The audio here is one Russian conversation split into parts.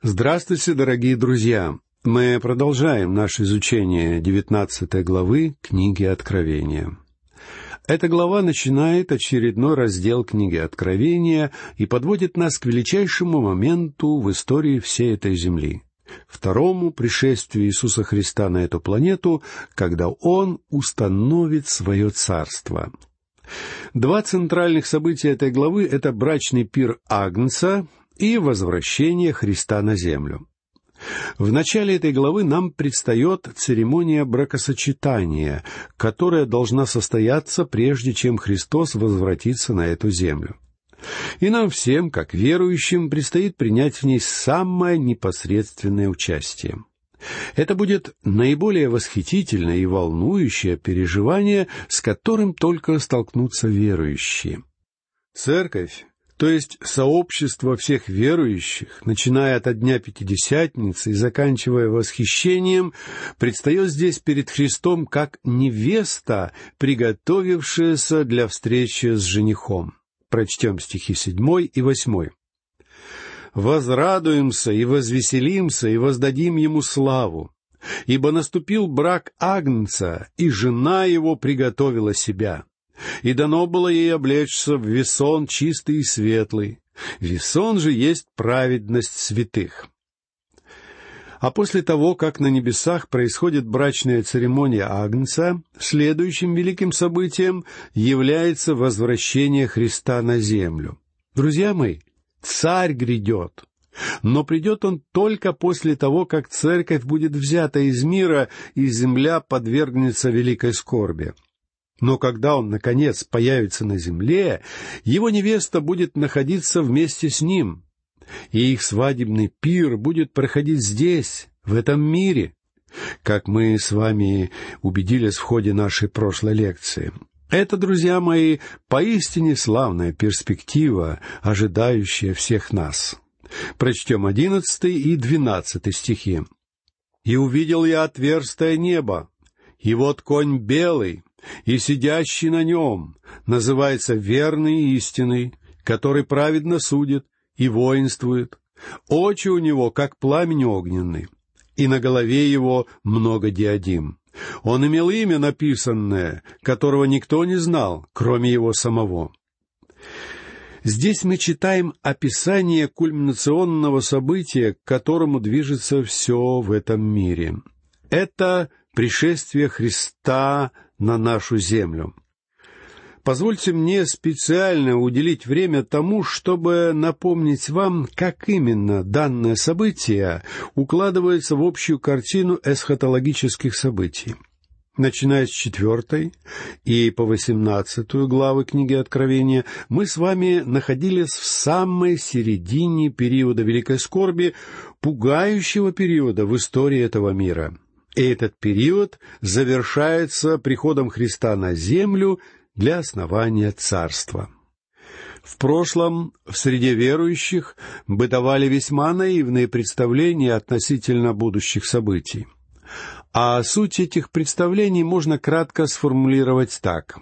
Здравствуйте, дорогие друзья! Мы продолжаем наше изучение девятнадцатой главы книги Откровения. Эта глава начинает очередной раздел книги Откровения и подводит нас к величайшему моменту в истории всей этой земли — второму пришествию Иисуса Христа на эту планету, когда Он установит свое царство. Два центральных события этой главы — это брачный пир Агнца и возвращение Христа на землю. В начале этой главы нам предстает церемония бракосочетания, которая должна состояться прежде, чем Христос возвратится на эту землю. И нам всем, как верующим, предстоит принять в ней самое непосредственное участие. Это будет наиболее восхитительное и волнующее переживание, с которым только столкнутся верующие. Церковь то есть сообщество всех верующих, начиная от дня Пятидесятницы и заканчивая восхищением, предстает здесь перед Христом как невеста, приготовившаяся для встречи с женихом. Прочтем стихи седьмой и восьмой. «Возрадуемся и возвеселимся и воздадим ему славу, ибо наступил брак Агнца, и жена его приготовила себя» и дано было ей облечься в весон чистый и светлый. Весон же есть праведность святых. А после того, как на небесах происходит брачная церемония Агнца, следующим великим событием является возвращение Христа на землю. Друзья мои, царь грядет. Но придет он только после того, как церковь будет взята из мира, и земля подвергнется великой скорби. Но когда он, наконец, появится на земле, его невеста будет находиться вместе с ним, и их свадебный пир будет проходить здесь, в этом мире, как мы с вами убедились в ходе нашей прошлой лекции. Это, друзья мои, поистине славная перспектива, ожидающая всех нас. Прочтем одиннадцатый и двенадцатый стихи. «И увидел я отверстое небо, и вот конь белый, и сидящий на нем называется верный и истинный, который праведно судит и воинствует. Очи у него, как пламень огненный, и на голове его много диадим. Он имел имя написанное, которого никто не знал, кроме его самого. Здесь мы читаем описание кульминационного события, к которому движется все в этом мире. Это пришествие Христа на нашу землю. Позвольте мне специально уделить время тому, чтобы напомнить вам, как именно данное событие укладывается в общую картину эсхатологических событий. Начиная с четвертой и по восемнадцатую главы книги Откровения, мы с вами находились в самой середине периода Великой Скорби, пугающего периода в истории этого мира — этот период завершается приходом Христа на землю для основания царства. В прошлом в среде верующих бытовали весьма наивные представления относительно будущих событий. А суть этих представлений можно кратко сформулировать так.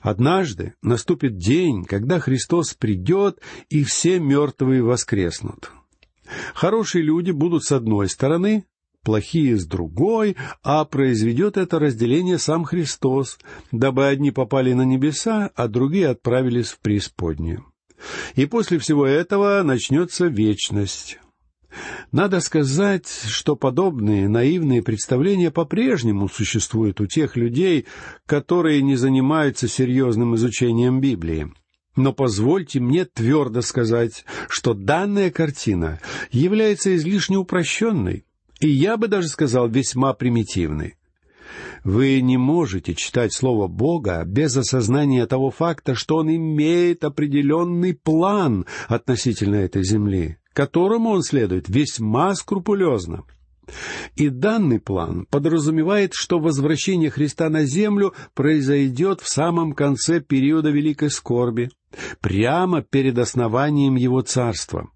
Однажды наступит день, когда Христос придет, и все мертвые воскреснут. Хорошие люди будут с одной стороны, плохие с другой, а произведет это разделение сам Христос, дабы одни попали на небеса, а другие отправились в преисподнюю. И после всего этого начнется вечность. Надо сказать, что подобные наивные представления по-прежнему существуют у тех людей, которые не занимаются серьезным изучением Библии. Но позвольте мне твердо сказать, что данная картина является излишне упрощенной, и я бы даже сказал весьма примитивны. Вы не можете читать Слово Бога без осознания того факта, что Он имеет определенный план относительно этой земли, которому Он следует весьма скрупулезно. И данный план подразумевает, что возвращение Христа на землю произойдет в самом конце периода Великой Скорби, прямо перед основанием Его Царства.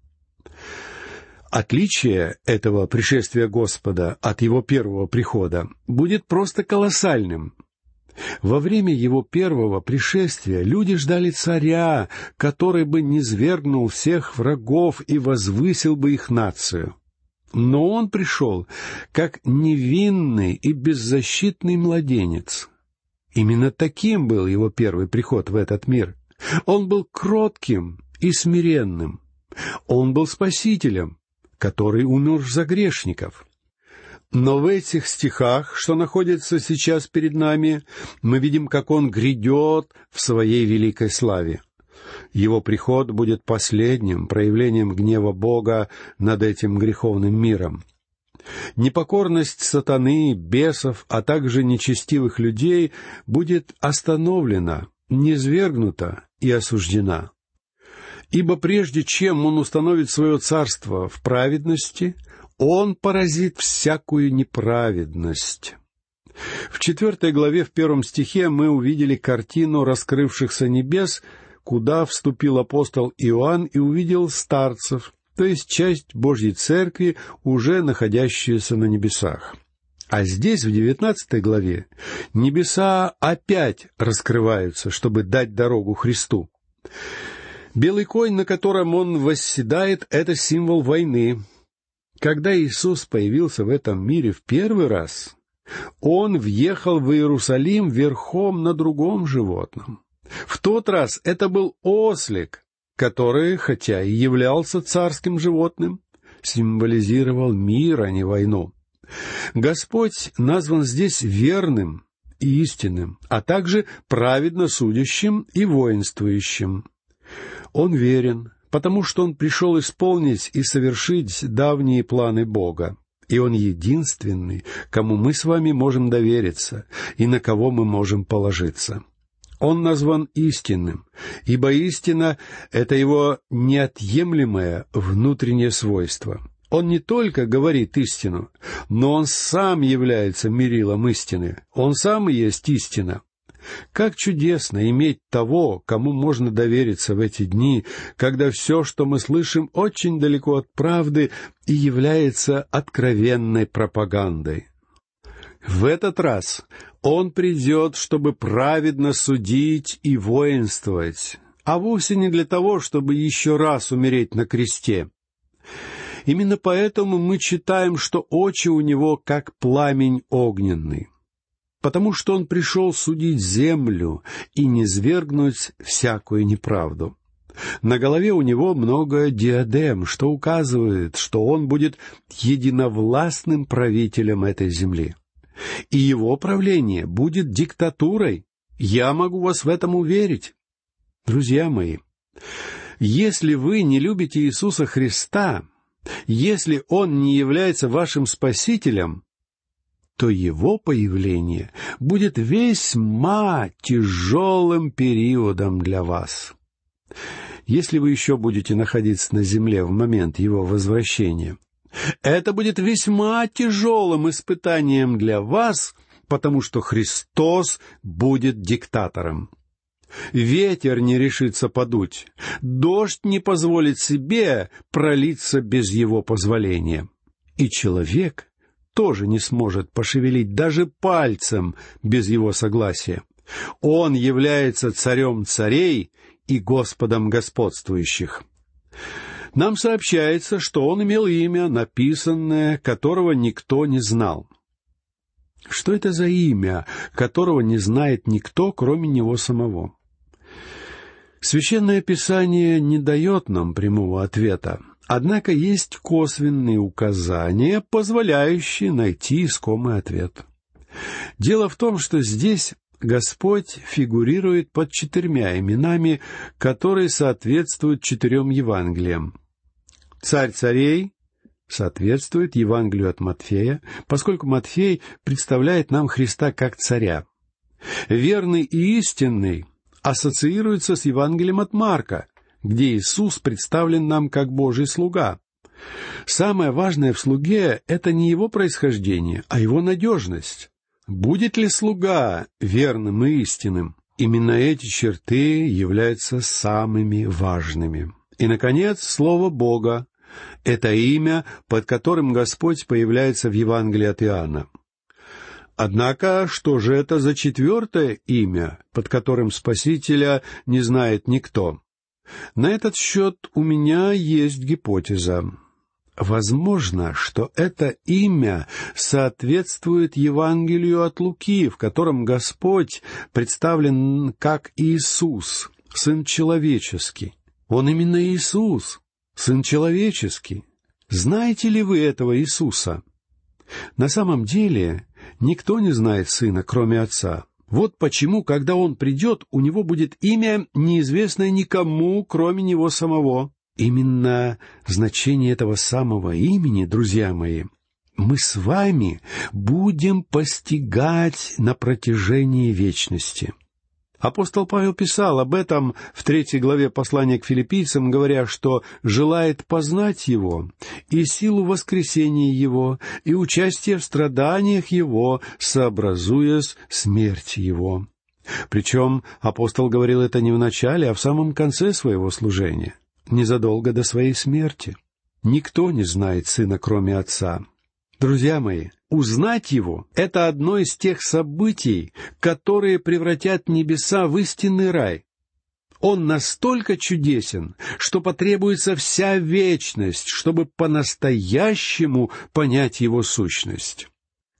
Отличие этого пришествия Господа от его первого прихода будет просто колоссальным. Во время его первого пришествия люди ждали царя, который бы низвергнул всех врагов и возвысил бы их нацию. но он пришел как невинный и беззащитный младенец. Именно таким был его первый приход в этот мир. Он был кротким и смиренным. Он был спасителем, который умер за грешников. Но в этих стихах, что находятся сейчас перед нами, мы видим, как он грядет в своей великой славе. Его приход будет последним проявлением гнева Бога над этим греховным миром. Непокорность сатаны, бесов, а также нечестивых людей будет остановлена, низвергнута и осуждена. Ибо прежде чем он установит свое царство в праведности, он поразит всякую неправедность. В четвертой главе в первом стихе мы увидели картину раскрывшихся небес, куда вступил апостол Иоанн и увидел старцев, то есть часть Божьей Церкви, уже находящуюся на небесах. А здесь, в девятнадцатой главе, небеса опять раскрываются, чтобы дать дорогу Христу. Белый конь, на котором он восседает, — это символ войны, когда Иисус появился в этом мире в первый раз, Он въехал в Иерусалим верхом на другом животном. В тот раз это был ослик, который, хотя и являлся царским животным, символизировал мир, а не войну. Господь назван здесь верным и истинным, а также праведно судящим и воинствующим. Он верен, потому что Он пришел исполнить и совершить давние планы Бога. И Он единственный, кому мы с вами можем довериться и на кого мы можем положиться. Он назван истинным, ибо истина — это его неотъемлемое внутреннее свойство. Он не только говорит истину, но он сам является мерилом истины. Он сам и есть истина. Как чудесно иметь того, кому можно довериться в эти дни, когда все, что мы слышим, очень далеко от правды и является откровенной пропагандой. В этот раз Он придет, чтобы праведно судить и воинствовать, а вовсе не для того, чтобы еще раз умереть на кресте. Именно поэтому мы читаем, что очи у него как пламень огненный потому что он пришел судить землю и низвергнуть всякую неправду. На голове у него много диадем, что указывает, что он будет единовластным правителем этой земли. И его правление будет диктатурой. Я могу вас в этом уверить. Друзья мои, если вы не любите Иисуса Христа, если Он не является вашим Спасителем, то его появление будет весьма тяжелым периодом для вас. Если вы еще будете находиться на земле в момент его возвращения, это будет весьма тяжелым испытанием для вас, потому что Христос будет диктатором. Ветер не решится подуть, дождь не позволит себе пролиться без его позволения. И человек тоже не сможет пошевелить даже пальцем без его согласия. Он является царем царей и господом господствующих. Нам сообщается, что он имел имя, написанное, которого никто не знал. Что это за имя, которого не знает никто, кроме него самого? Священное Писание не дает нам прямого ответа, Однако есть косвенные указания, позволяющие найти искомый ответ. Дело в том, что здесь Господь фигурирует под четырьмя именами, которые соответствуют четырем Евангелиям. Царь царей соответствует Евангелию от Матфея, поскольку Матфей представляет нам Христа как царя. Верный и истинный ассоциируется с Евангелием от Марка, где Иисус представлен нам как Божий слуга. Самое важное в слуге — это не его происхождение, а его надежность. Будет ли слуга верным и истинным? Именно эти черты являются самыми важными. И, наконец, Слово Бога — это имя, под которым Господь появляется в Евангелии от Иоанна. Однако, что же это за четвертое имя, под которым Спасителя не знает никто? На этот счет у меня есть гипотеза. Возможно, что это имя соответствует Евангелию от Луки, в котором Господь представлен как Иисус, Сын Человеческий. Он именно Иисус, Сын Человеческий. Знаете ли вы этого Иисуса? На самом деле, никто не знает Сына, кроме Отца. Вот почему, когда Он придет, у Него будет имя, неизвестное никому, кроме Него самого. Именно значение этого самого имени, друзья мои, мы с вами будем постигать на протяжении вечности. Апостол Павел писал об этом в третьей главе послания к филиппийцам, говоря, что желает познать Его и силу воскресения Его и участие в страданиях Его, сообразуясь смерти Его. Причем апостол говорил это не в начале, а в самом конце своего служения — незадолго до своей смерти. Никто не знает Сына, кроме Отца. Друзья мои, узнать Его — это одно из тех событий, которые превратят небеса в истинный рай. Он настолько чудесен, что потребуется вся вечность, чтобы по-настоящему понять Его сущность.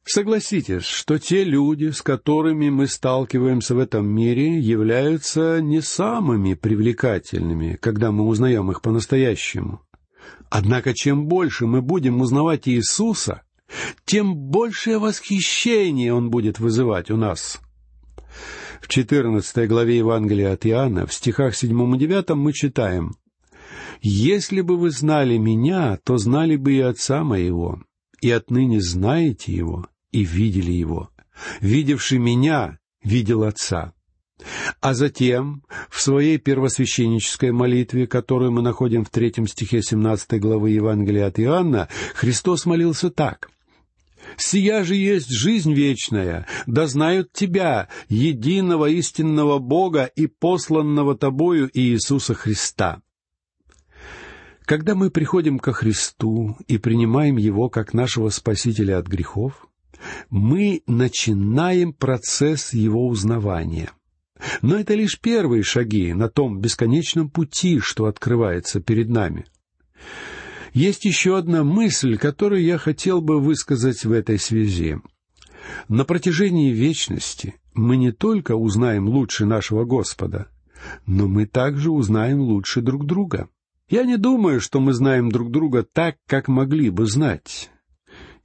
Согласитесь, что те люди, с которыми мы сталкиваемся в этом мире, являются не самыми привлекательными, когда мы узнаем их по-настоящему. Однако чем больше мы будем узнавать Иисуса, тем большее восхищение Он будет вызывать у нас. В четырнадцатой главе Евангелия от Иоанна, в стихах седьмом и девятом мы читаем «Если бы вы знали Меня, то знали бы и Отца Моего, и отныне знаете Его, и видели его. Видевший меня, видел Отца. А затем, в своей первосвященнической молитве, которую мы находим в третьем стихе семнадцатой главы Евангелия от Иоанна, Христос молился так. «Сия же есть жизнь вечная, да знают Тебя, единого истинного Бога и посланного Тобою Иисуса Христа». Когда мы приходим ко Христу и принимаем Его как нашего Спасителя от грехов, мы начинаем процесс его узнавания. Но это лишь первые шаги на том бесконечном пути, что открывается перед нами. Есть еще одна мысль, которую я хотел бы высказать в этой связи. На протяжении вечности мы не только узнаем лучше нашего Господа, но мы также узнаем лучше друг друга. Я не думаю, что мы знаем друг друга так, как могли бы знать.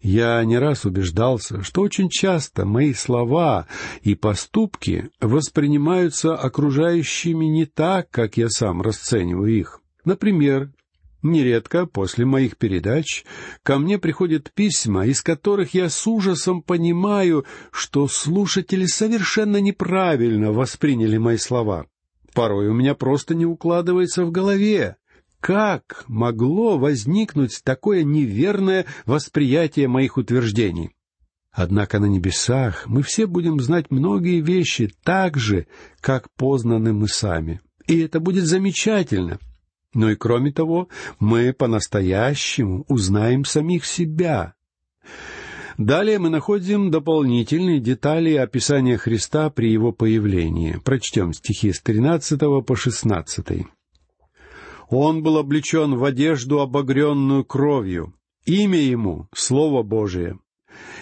Я не раз убеждался, что очень часто мои слова и поступки воспринимаются окружающими не так, как я сам расцениваю их. Например, нередко после моих передач ко мне приходят письма, из которых я с ужасом понимаю, что слушатели совершенно неправильно восприняли мои слова. Порой у меня просто не укладывается в голове, как могло возникнуть такое неверное восприятие моих утверждений? Однако на небесах мы все будем знать многие вещи так же, как познаны мы сами. И это будет замечательно. Но и кроме того, мы по-настоящему узнаем самих себя. Далее мы находим дополнительные детали описания Христа при его появлении. Прочтем стихи с 13 по 16. Он был облечен в одежду, обогренную кровью. Имя ему — Слово Божие.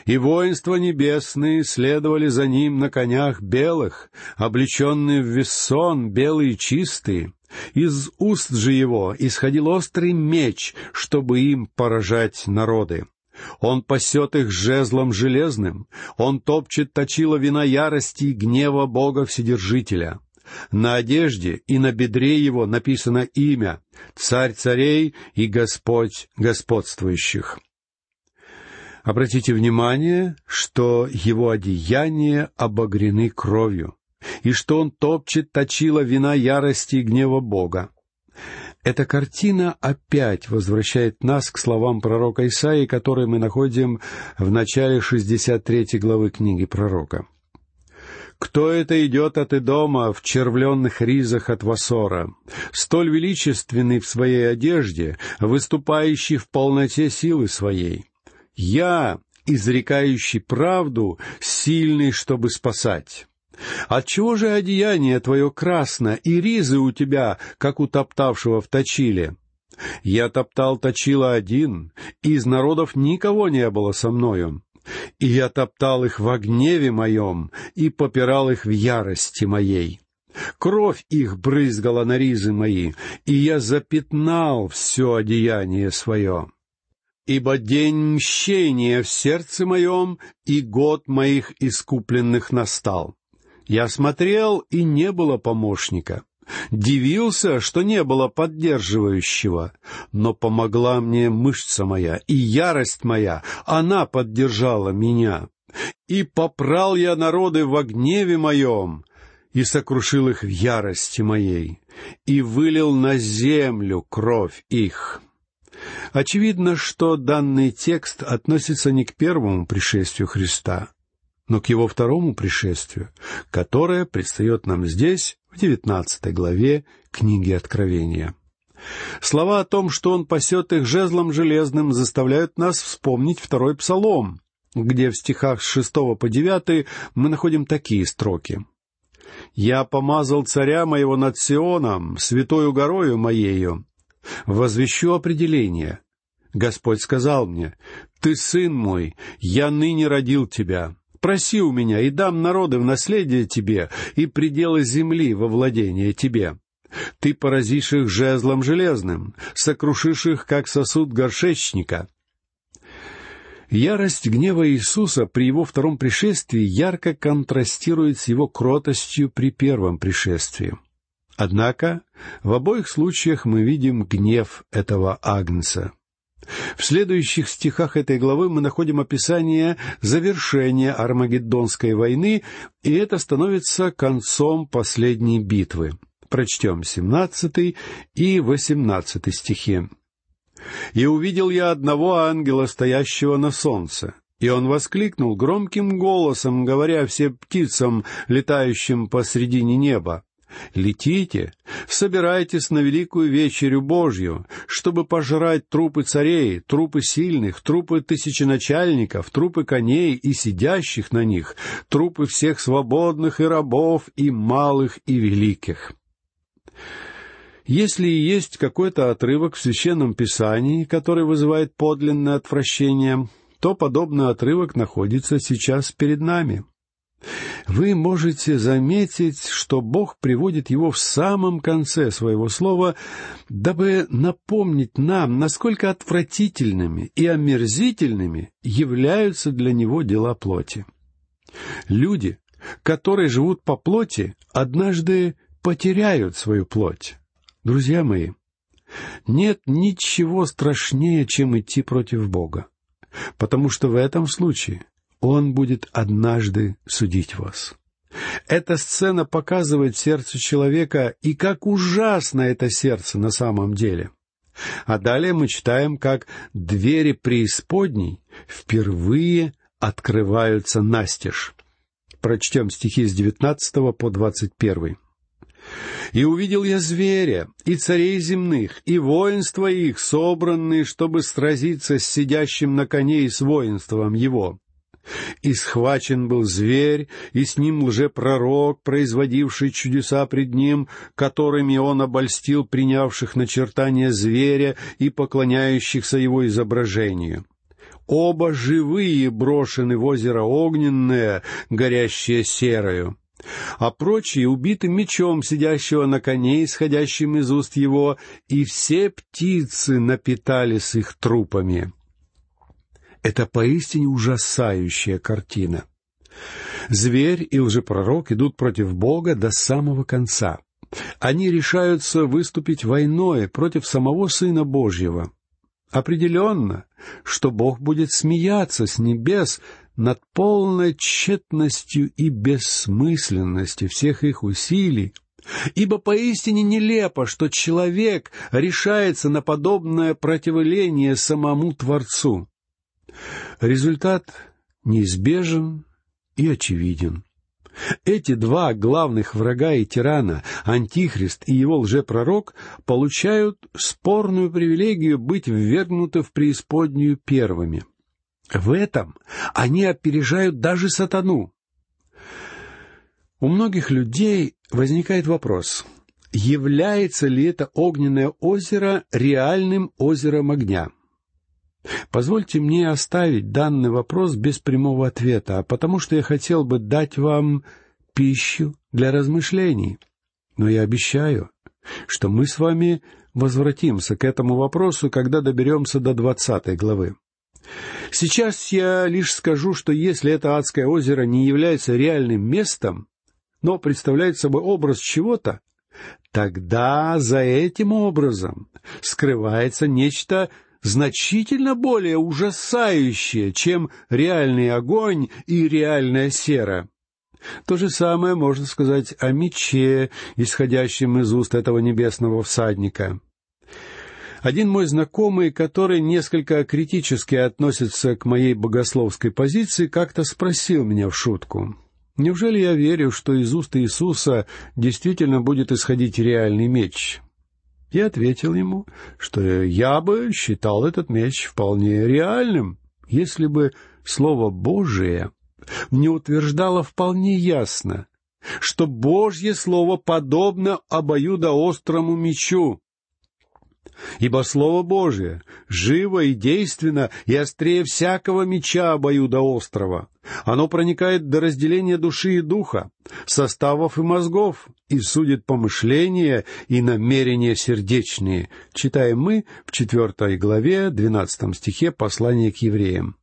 И воинства небесные следовали за ним на конях белых, облеченные в вессон, белые чистые. Из уст же его исходил острый меч, чтобы им поражать народы. Он пасет их жезлом железным, он топчет точила вина ярости и гнева Бога Вседержителя. На одежде и на бедре его написано имя «Царь царей и Господь господствующих». Обратите внимание, что его одеяния обогрены кровью, и что он топчет точила вина ярости и гнева Бога. Эта картина опять возвращает нас к словам пророка Исаии, которые мы находим в начале 63 главы книги пророка. Кто это идет от Идома в червленных ризах от Васора, столь величественный в своей одежде, выступающий в полноте силы своей? Я, изрекающий правду, сильный, чтобы спасать. Отчего же одеяние твое красно, и ризы у тебя, как у топтавшего в точиле? Я топтал точила один, и из народов никого не было со мною. И я топтал их во гневе моем, и попирал их в ярости моей. Кровь их брызгала на ризы мои, и я запятнал все одеяние свое. Ибо день мщения в сердце моем, и год моих искупленных настал. Я смотрел, и не было помощника. Дивился, что не было поддерживающего, но помогла мне мышца моя и ярость моя, она поддержала меня. И попрал я народы во гневе моем, и сокрушил их в ярости моей, и вылил на землю кровь их». Очевидно, что данный текст относится не к первому пришествию Христа, но к его второму пришествию, которое предстает нам здесь, в девятнадцатой главе книги Откровения. Слова о том, что он пасет их жезлом железным, заставляют нас вспомнить второй псалом, где в стихах с шестого по девятый мы находим такие строки. «Я помазал царя моего над Сионом, святою горою моею, возвещу определение. Господь сказал мне, «Ты сын мой, я ныне родил тебя. Проси у меня, и дам народы в наследие тебе, и пределы земли во владение тебе. Ты поразишь их жезлом железным, сокрушишь их, как сосуд горшечника». Ярость гнева Иисуса при его втором пришествии ярко контрастирует с его кротостью при первом пришествии. Однако в обоих случаях мы видим гнев этого Агнца. В следующих стихах этой главы мы находим описание завершения Армагеддонской войны, и это становится концом последней битвы. Прочтем семнадцатый и восемнадцатый стихи. «И увидел я одного ангела, стоящего на солнце, и он воскликнул громким голосом, говоря всем птицам, летающим посредине неба, Летите, собирайтесь на великую вечерю Божью, чтобы пожрать трупы царей, трупы сильных, трупы тысяченачальников, трупы коней и сидящих на них, трупы всех свободных и рабов, и малых, и великих. Если и есть какой-то отрывок в Священном Писании, который вызывает подлинное отвращение, то подобный отрывок находится сейчас перед нами — вы можете заметить, что Бог приводит его в самом конце своего слова, дабы напомнить нам, насколько отвратительными и омерзительными являются для него дела плоти. Люди, которые живут по плоти, однажды потеряют свою плоть. Друзья мои, нет ничего страшнее, чем идти против Бога, потому что в этом случае он будет однажды судить вас. Эта сцена показывает сердце человека и как ужасно это сердце на самом деле. А далее мы читаем, как двери преисподней впервые открываются настежь. Прочтем стихи с девятнадцатого по двадцать первый. «И увидел я зверя, и царей земных, и воинства их, собранные, чтобы сразиться с сидящим на коне и с воинством его. И схвачен был зверь, и с ним лжепророк, производивший чудеса пред ним, которыми он обольстил принявших начертания зверя и поклоняющихся его изображению. Оба живые брошены в озеро огненное, горящее серою а прочие убиты мечом сидящего на коне, исходящим из уст его, и все птицы напитались их трупами. Это поистине ужасающая картина. Зверь и лжепророк идут против Бога до самого конца. Они решаются выступить войной против самого Сына Божьего. Определенно, что Бог будет смеяться с небес над полной тщетностью и бессмысленностью всех их усилий, ибо поистине нелепо, что человек решается на подобное противление самому Творцу. Результат неизбежен и очевиден. Эти два главных врага и тирана, Антихрист и его лжепророк, получают спорную привилегию быть ввергнуты в преисподнюю первыми. В этом они опережают даже сатану. У многих людей возникает вопрос, является ли это огненное озеро реальным озером огня? Позвольте мне оставить данный вопрос без прямого ответа, потому что я хотел бы дать вам пищу для размышлений. Но я обещаю, что мы с вами возвратимся к этому вопросу, когда доберемся до двадцатой главы. Сейчас я лишь скажу, что если это адское озеро не является реальным местом, но представляет собой образ чего-то, тогда за этим образом скрывается нечто значительно более ужасающее, чем реальный огонь и реальная сера. То же самое можно сказать о мече, исходящем из уст этого небесного всадника. Один мой знакомый, который несколько критически относится к моей богословской позиции, как-то спросил меня в шутку. Неужели я верю, что из уст Иисуса действительно будет исходить реальный меч? Я ответил ему, что я бы считал этот меч вполне реальным, если бы Слово Божие не утверждало вполне ясно, что Божье Слово подобно обоюдоострому мечу, Ибо Слово Божие живо и действенно и острее всякого меча обоюдоострого. Оно проникает до разделения души и духа, составов и мозгов, и судит помышления и намерения сердечные, читаем мы в четвертой главе, двенадцатом стихе послания к евреям.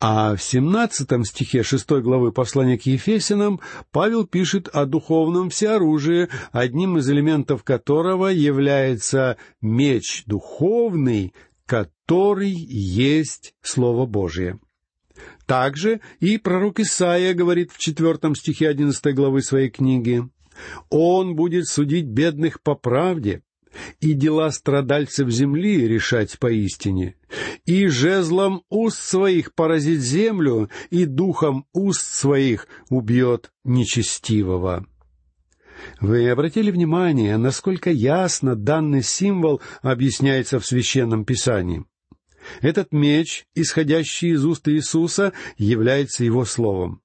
А в 17 стихе 6 главы послания к Ефесянам Павел пишет о духовном всеоружии, одним из элементов которого является меч духовный, который есть Слово Божие. Также и пророк Исаия говорит в четвертом стихе одиннадцатой главы своей книги, «Он будет судить бедных по правде, и дела страдальцев земли решать поистине, и жезлом уст своих поразит землю, и духом уст своих убьет нечестивого». Вы обратили внимание, насколько ясно данный символ объясняется в Священном Писании? Этот меч, исходящий из уст Иисуса, является Его Словом.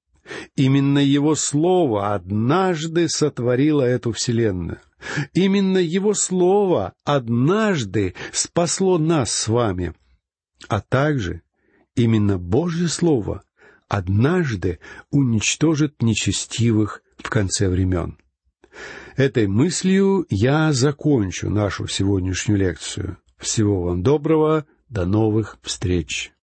Именно Его Слово однажды сотворило эту Вселенную. Именно Его Слово однажды спасло нас с вами. А также именно Божье Слово однажды уничтожит нечестивых в конце времен. Этой мыслью я закончу нашу сегодняшнюю лекцию. Всего вам доброго, до новых встреч!